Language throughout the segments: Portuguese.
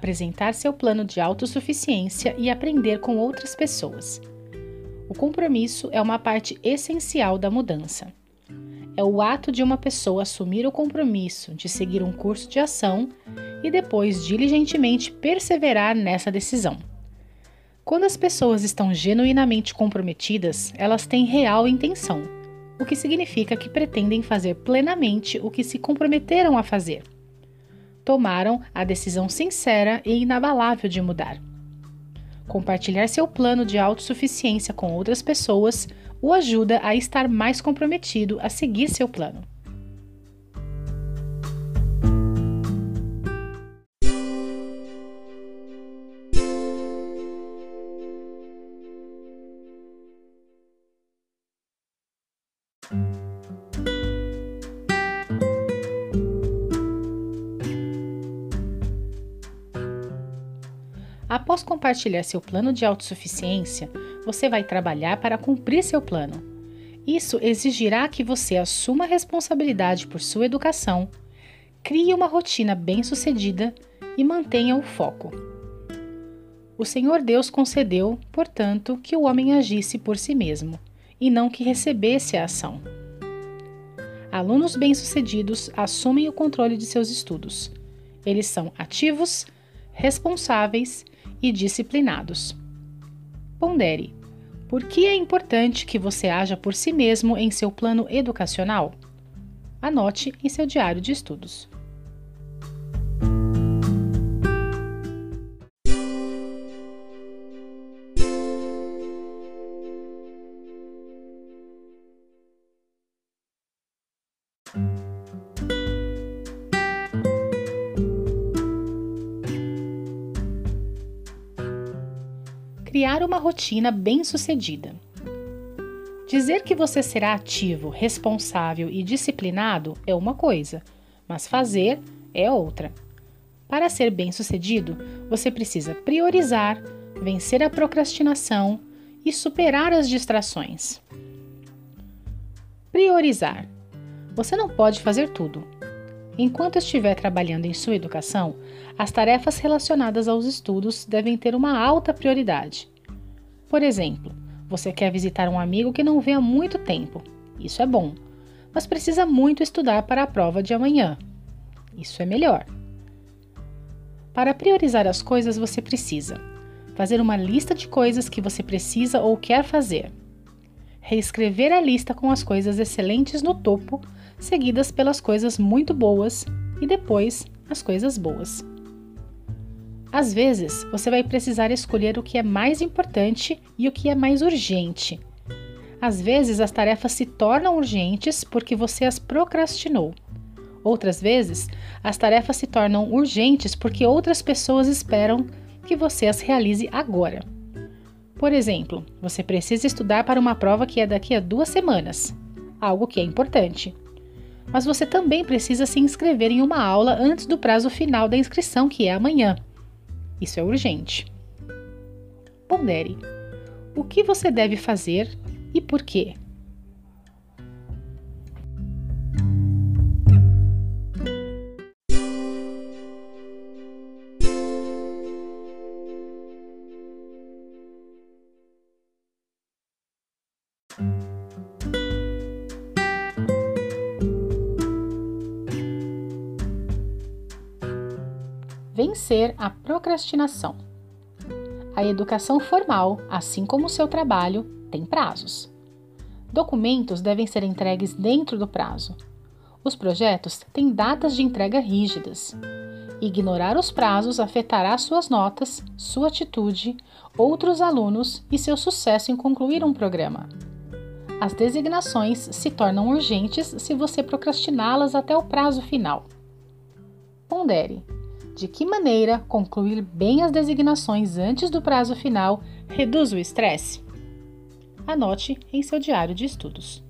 apresentar seu plano de autossuficiência e aprender com outras pessoas. O compromisso é uma parte essencial da mudança. É o ato de uma pessoa assumir o compromisso de seguir um curso de ação e depois diligentemente perseverar nessa decisão. Quando as pessoas estão genuinamente comprometidas, elas têm real intenção, o que significa que pretendem fazer plenamente o que se comprometeram a fazer. Tomaram a decisão sincera e inabalável de mudar. Compartilhar seu plano de autossuficiência com outras pessoas o ajuda a estar mais comprometido a seguir seu plano. Após compartilhar seu plano de autossuficiência, você vai trabalhar para cumprir seu plano. Isso exigirá que você assuma a responsabilidade por sua educação, crie uma rotina bem-sucedida e mantenha o foco. O Senhor Deus concedeu, portanto, que o homem agisse por si mesmo, e não que recebesse a ação. Alunos bem-sucedidos assumem o controle de seus estudos. Eles são ativos, responsáveis e disciplinados. Pondere: por que é importante que você haja por si mesmo em seu plano educacional? Anote em seu diário de estudos. Criar uma rotina bem-sucedida. Dizer que você será ativo, responsável e disciplinado é uma coisa, mas fazer é outra. Para ser bem-sucedido, você precisa priorizar, vencer a procrastinação e superar as distrações. Priorizar. Você não pode fazer tudo. Enquanto estiver trabalhando em sua educação, as tarefas relacionadas aos estudos devem ter uma alta prioridade. Por exemplo, você quer visitar um amigo que não vê há muito tempo. Isso é bom, mas precisa muito estudar para a prova de amanhã. Isso é melhor. Para priorizar as coisas, você precisa fazer uma lista de coisas que você precisa ou quer fazer. Reescrever a lista com as coisas excelentes no topo, seguidas pelas coisas muito boas e depois as coisas boas. Às vezes, você vai precisar escolher o que é mais importante e o que é mais urgente. Às vezes, as tarefas se tornam urgentes porque você as procrastinou. Outras vezes, as tarefas se tornam urgentes porque outras pessoas esperam que você as realize agora. Por exemplo, você precisa estudar para uma prova que é daqui a duas semanas, algo que é importante. Mas você também precisa se inscrever em uma aula antes do prazo final da inscrição, que é amanhã. Isso é urgente. Pondere. O que você deve fazer e por quê? Vencer a procrastinação. A educação formal, assim como o seu trabalho, tem prazos. Documentos devem ser entregues dentro do prazo. Os projetos têm datas de entrega rígidas. Ignorar os prazos afetará suas notas, sua atitude, outros alunos e seu sucesso em concluir um programa. As designações se tornam urgentes se você procrastiná-las até o prazo final. Pondere de que maneira concluir bem as designações antes do prazo final reduz o estresse? Anote em seu diário de estudos.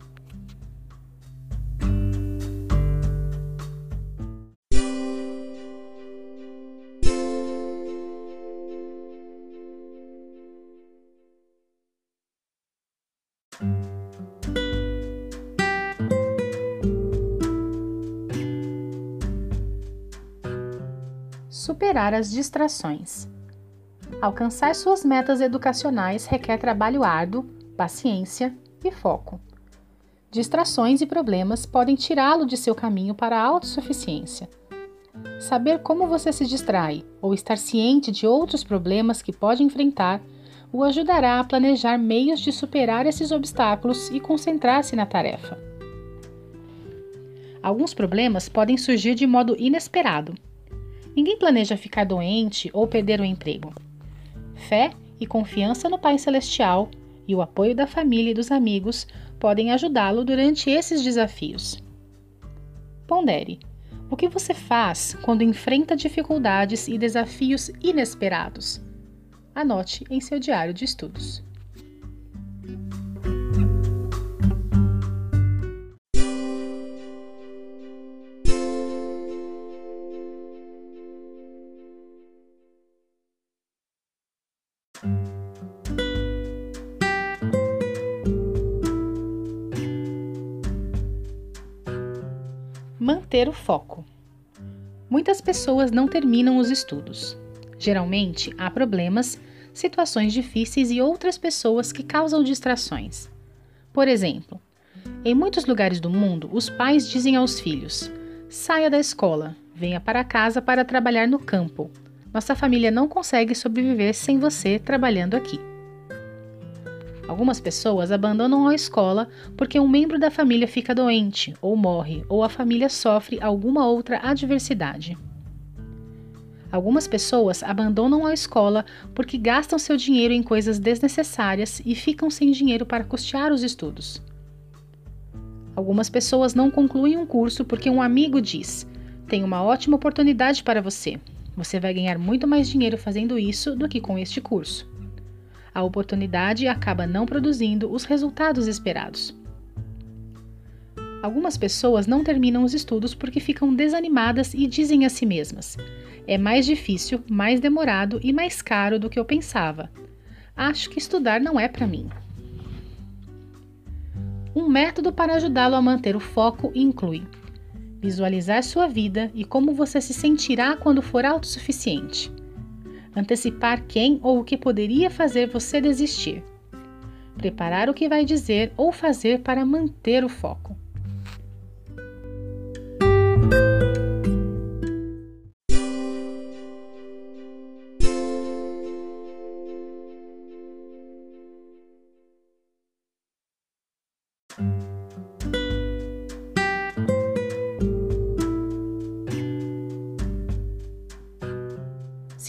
Superar as distrações. Alcançar suas metas educacionais requer trabalho árduo, paciência e foco. Distrações e problemas podem tirá-lo de seu caminho para a autossuficiência. Saber como você se distrai ou estar ciente de outros problemas que pode enfrentar o ajudará a planejar meios de superar esses obstáculos e concentrar-se na tarefa. Alguns problemas podem surgir de modo inesperado. Ninguém planeja ficar doente ou perder o emprego. Fé e confiança no Pai Celestial e o apoio da família e dos amigos podem ajudá-lo durante esses desafios. Pondere: o que você faz quando enfrenta dificuldades e desafios inesperados? Anote em seu diário de estudos. Manter o foco. Muitas pessoas não terminam os estudos. Geralmente, há problemas, situações difíceis e outras pessoas que causam distrações. Por exemplo, em muitos lugares do mundo, os pais dizem aos filhos: saia da escola, venha para casa para trabalhar no campo. Nossa família não consegue sobreviver sem você trabalhando aqui. Algumas pessoas abandonam a escola porque um membro da família fica doente ou morre, ou a família sofre alguma outra adversidade. Algumas pessoas abandonam a escola porque gastam seu dinheiro em coisas desnecessárias e ficam sem dinheiro para custear os estudos. Algumas pessoas não concluem um curso porque um amigo diz: tem uma ótima oportunidade para você. Você vai ganhar muito mais dinheiro fazendo isso do que com este curso a oportunidade acaba não produzindo os resultados esperados. Algumas pessoas não terminam os estudos porque ficam desanimadas e dizem a si mesmas: é mais difícil, mais demorado e mais caro do que eu pensava. Acho que estudar não é para mim. Um método para ajudá-lo a manter o foco inclui visualizar sua vida e como você se sentirá quando for autossuficiente antecipar quem ou o que poderia fazer você desistir, preparar o que vai dizer ou fazer para manter o foco.